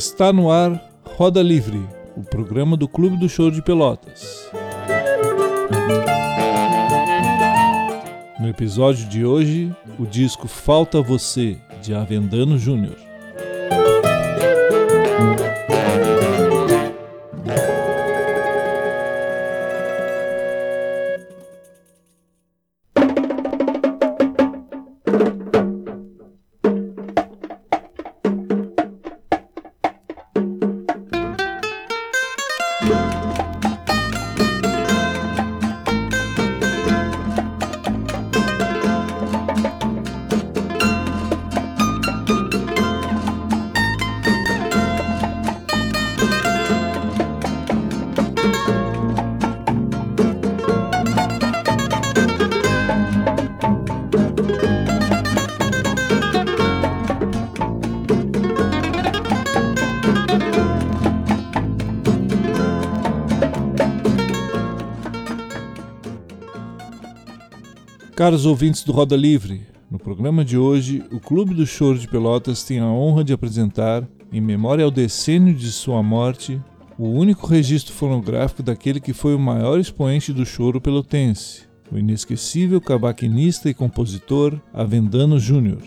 Está no ar Roda Livre, o programa do Clube do Show de Pelotas. No episódio de hoje, o disco Falta Você, de Avendano Júnior. Caros ouvintes do Roda Livre, no programa de hoje, o Clube do Choro de Pelotas tem a honra de apresentar, em memória ao decênio de sua morte, o único registro fonográfico daquele que foi o maior expoente do choro pelotense, o inesquecível cavaquinista e compositor Avendano Júnior.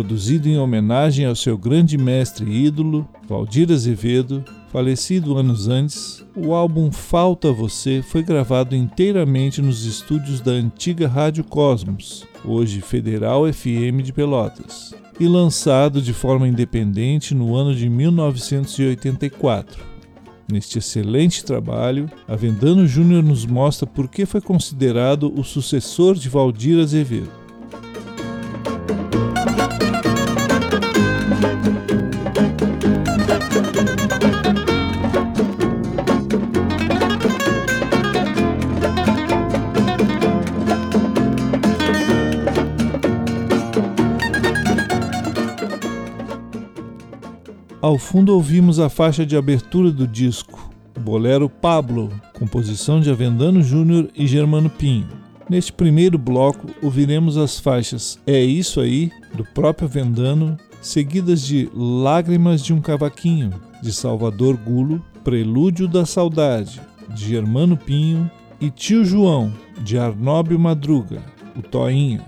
Produzido em homenagem ao seu grande mestre e ídolo, Valdir Azevedo, falecido anos antes, o álbum Falta Você foi gravado inteiramente nos estúdios da antiga Rádio Cosmos, hoje Federal FM de Pelotas, e lançado de forma independente no ano de 1984. Neste excelente trabalho, Avendano Júnior nos mostra por que foi considerado o sucessor de Valdir Azevedo. Ao fundo ouvimos a faixa de abertura do disco, o bolero Pablo, composição de Avendano Júnior e Germano Pinho. Neste primeiro bloco ouviremos as faixas É Isso Aí, do próprio Avendano, seguidas de Lágrimas de um Cavaquinho, de Salvador Gulo, Prelúdio da Saudade, de Germano Pinho e Tio João, de Arnóbio Madruga, o Toinha.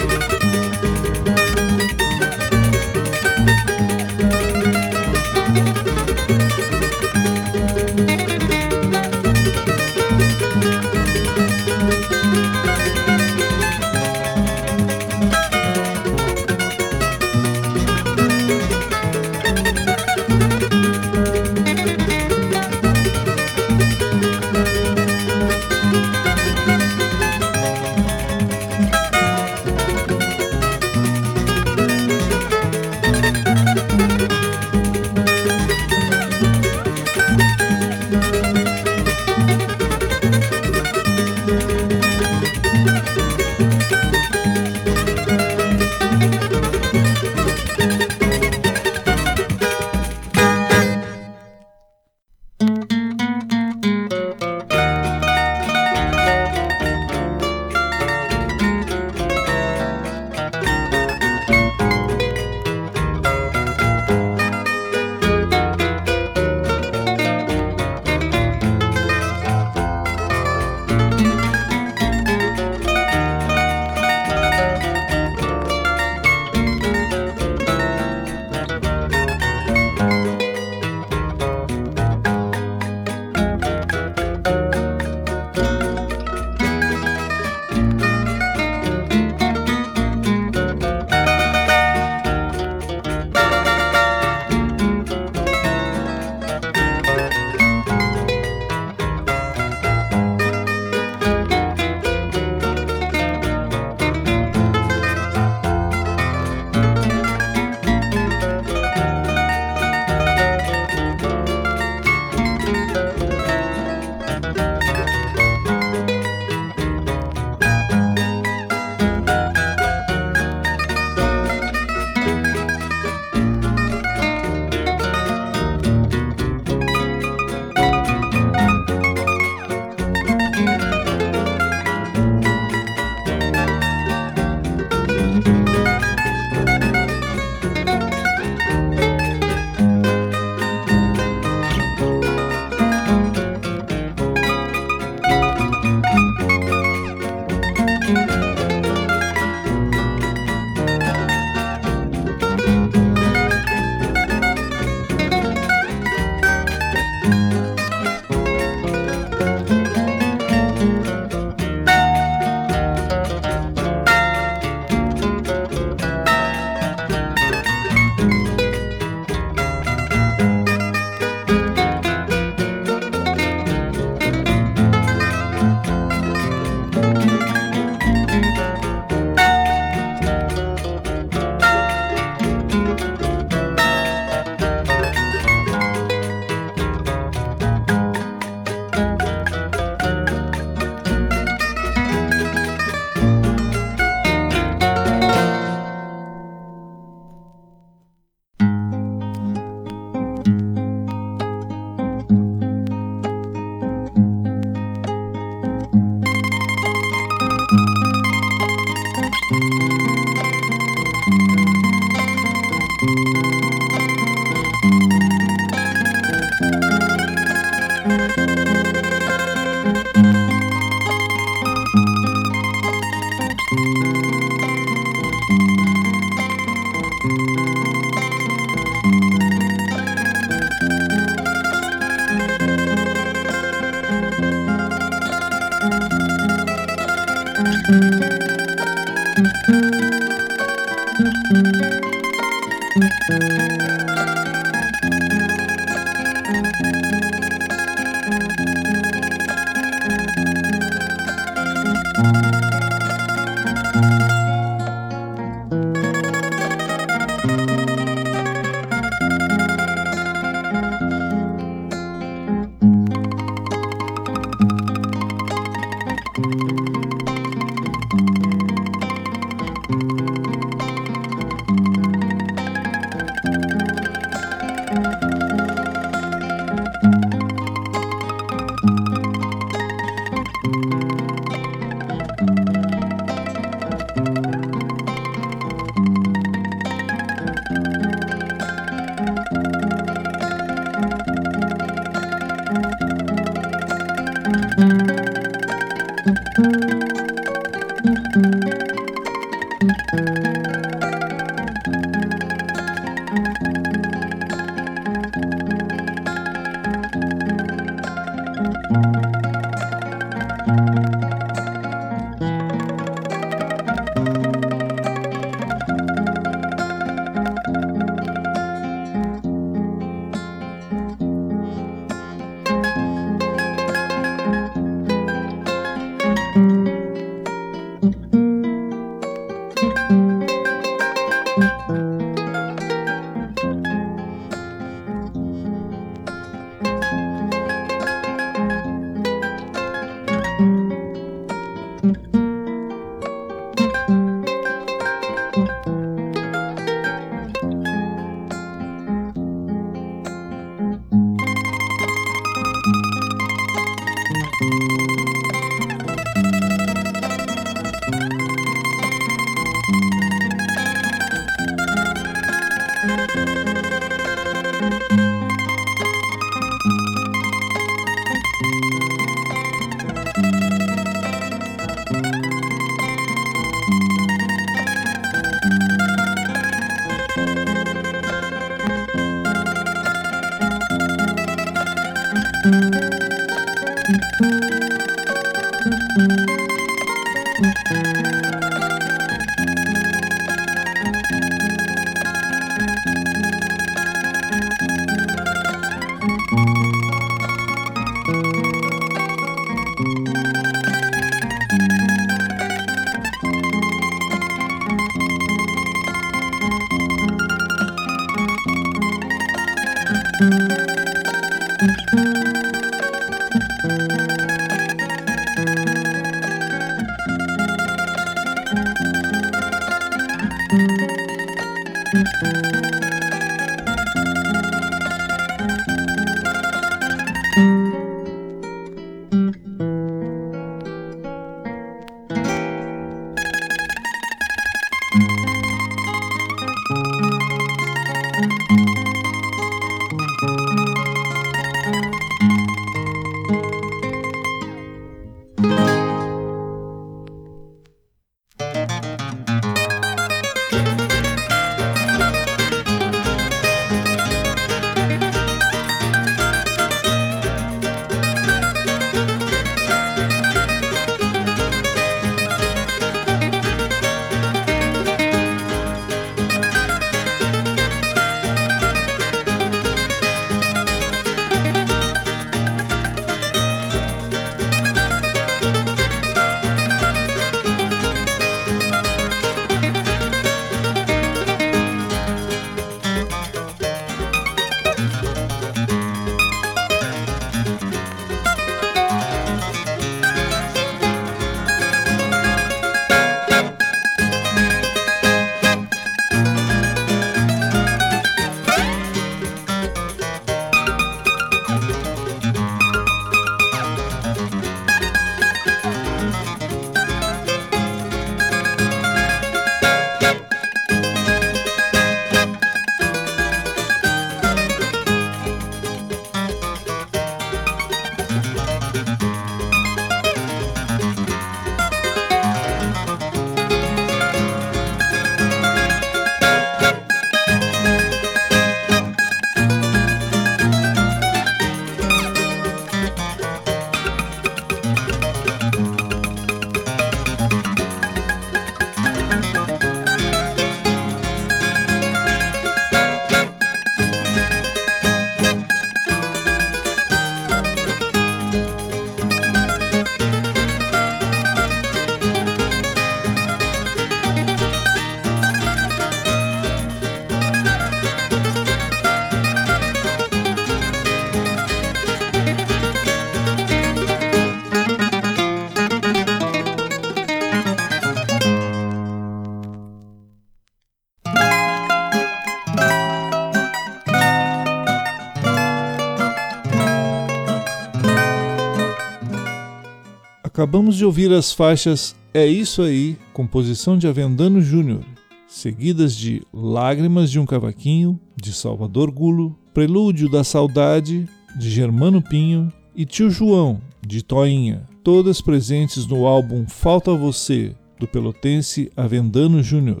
Acabamos de ouvir as faixas É Isso Aí, composição de Avendano Júnior, seguidas de Lágrimas de um Cavaquinho, de Salvador Gulo, Prelúdio da Saudade, de Germano Pinho e Tio João, de Toinha, todas presentes no álbum Falta Você, do pelotense Avendano Júnior.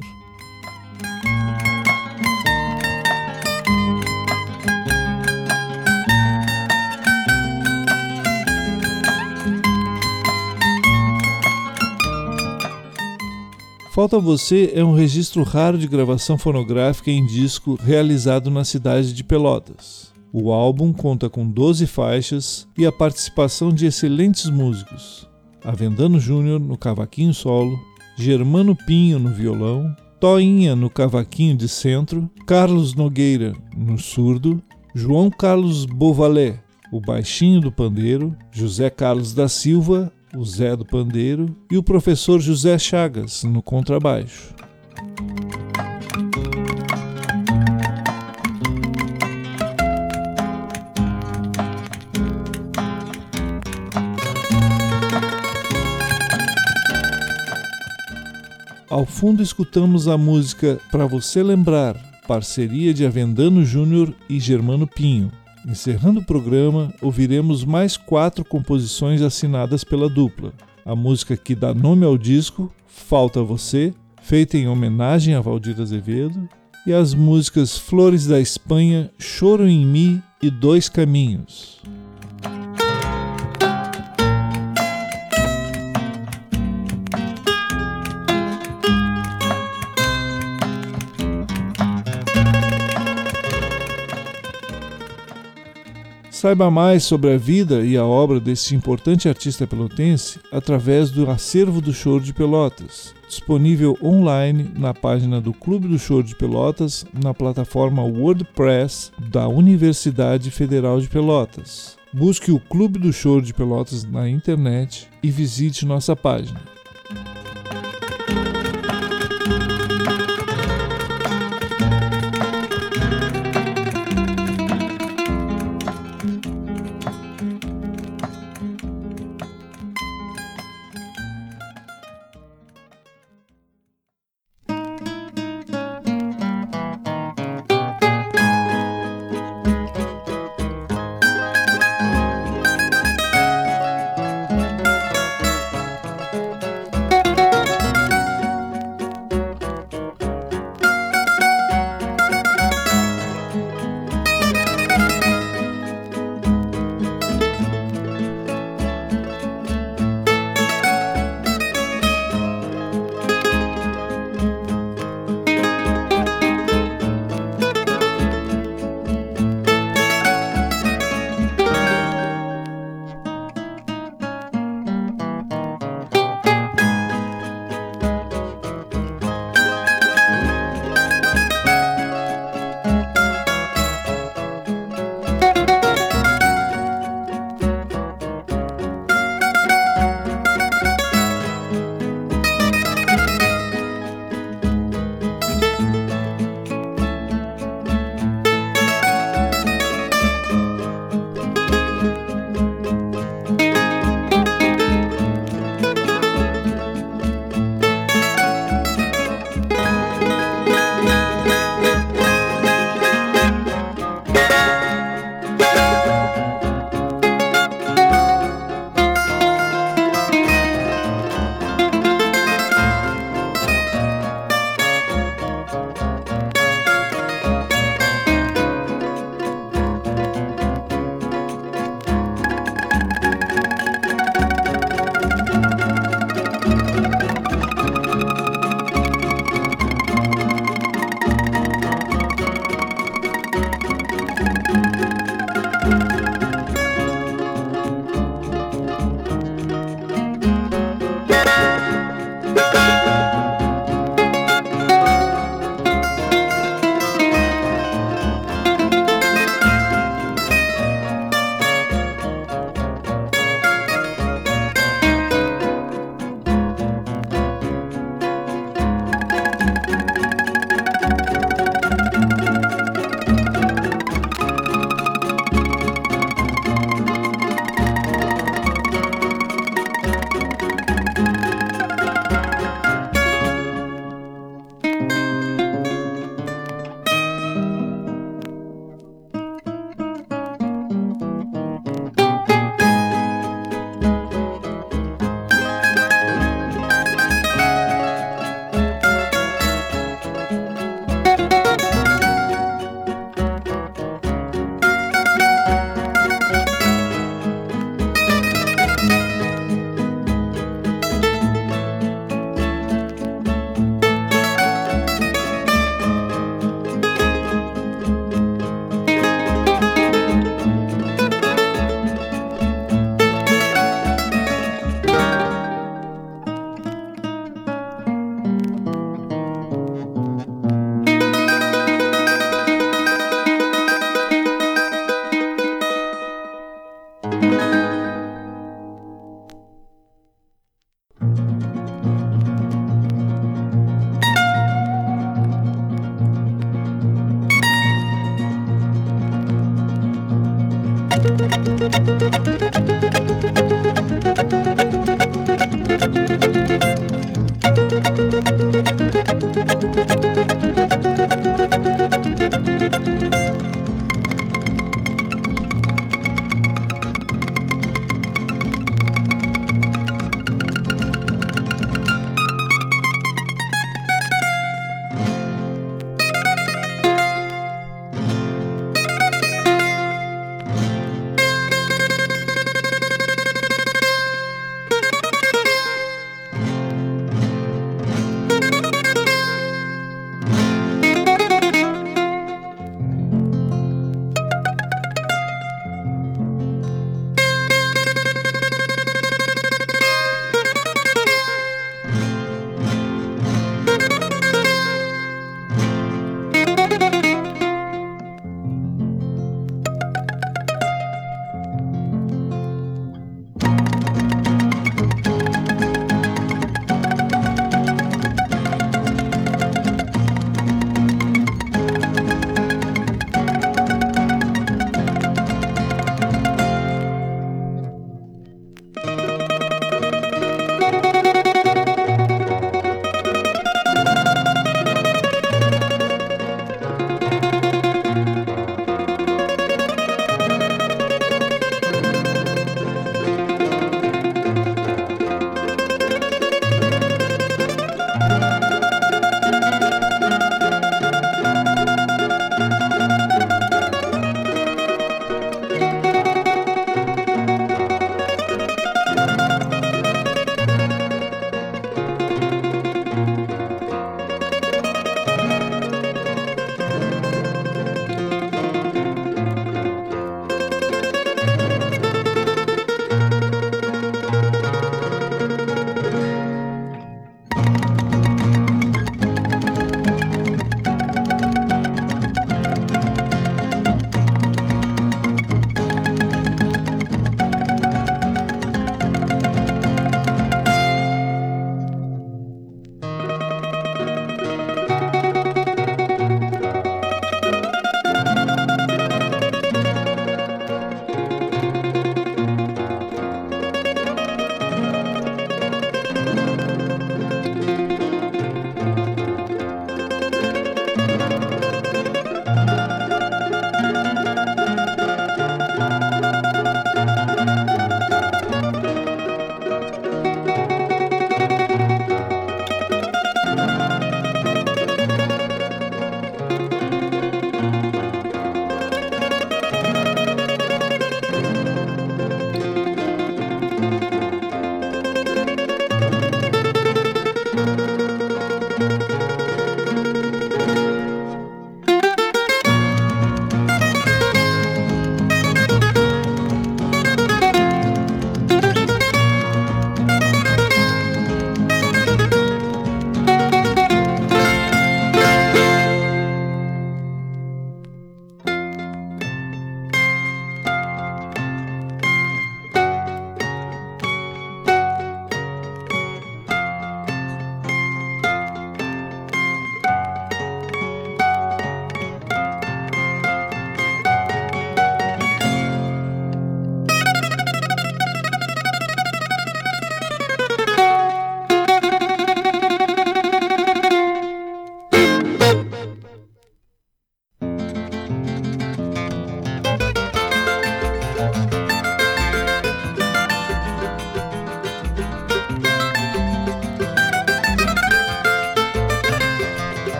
Falta Você é um registro raro de gravação fonográfica em disco realizado na cidade de Pelotas. O álbum conta com 12 faixas e a participação de excelentes músicos: Avendano Júnior no cavaquinho solo, Germano Pinho no violão, Toinha no cavaquinho de centro, Carlos Nogueira no surdo, João Carlos Bovalé, o baixinho do pandeiro, José Carlos da Silva o Zé do Pandeiro e o professor José Chagas no contrabaixo. Ao fundo escutamos a música Para Você Lembrar, parceria de Avendano Júnior e Germano Pinho, Encerrando o programa, ouviremos mais quatro composições assinadas pela dupla. A música que dá nome ao disco, Falta Você, feita em homenagem a Valdir Azevedo, e as músicas Flores da Espanha, Choro em Mi e Dois Caminhos. Saiba mais sobre a vida e a obra desse importante artista pelotense através do acervo do Choro de Pelotas, disponível online na página do Clube do Choro de Pelotas na plataforma WordPress da Universidade Federal de Pelotas. Busque o Clube do Choro de Pelotas na internet e visite nossa página.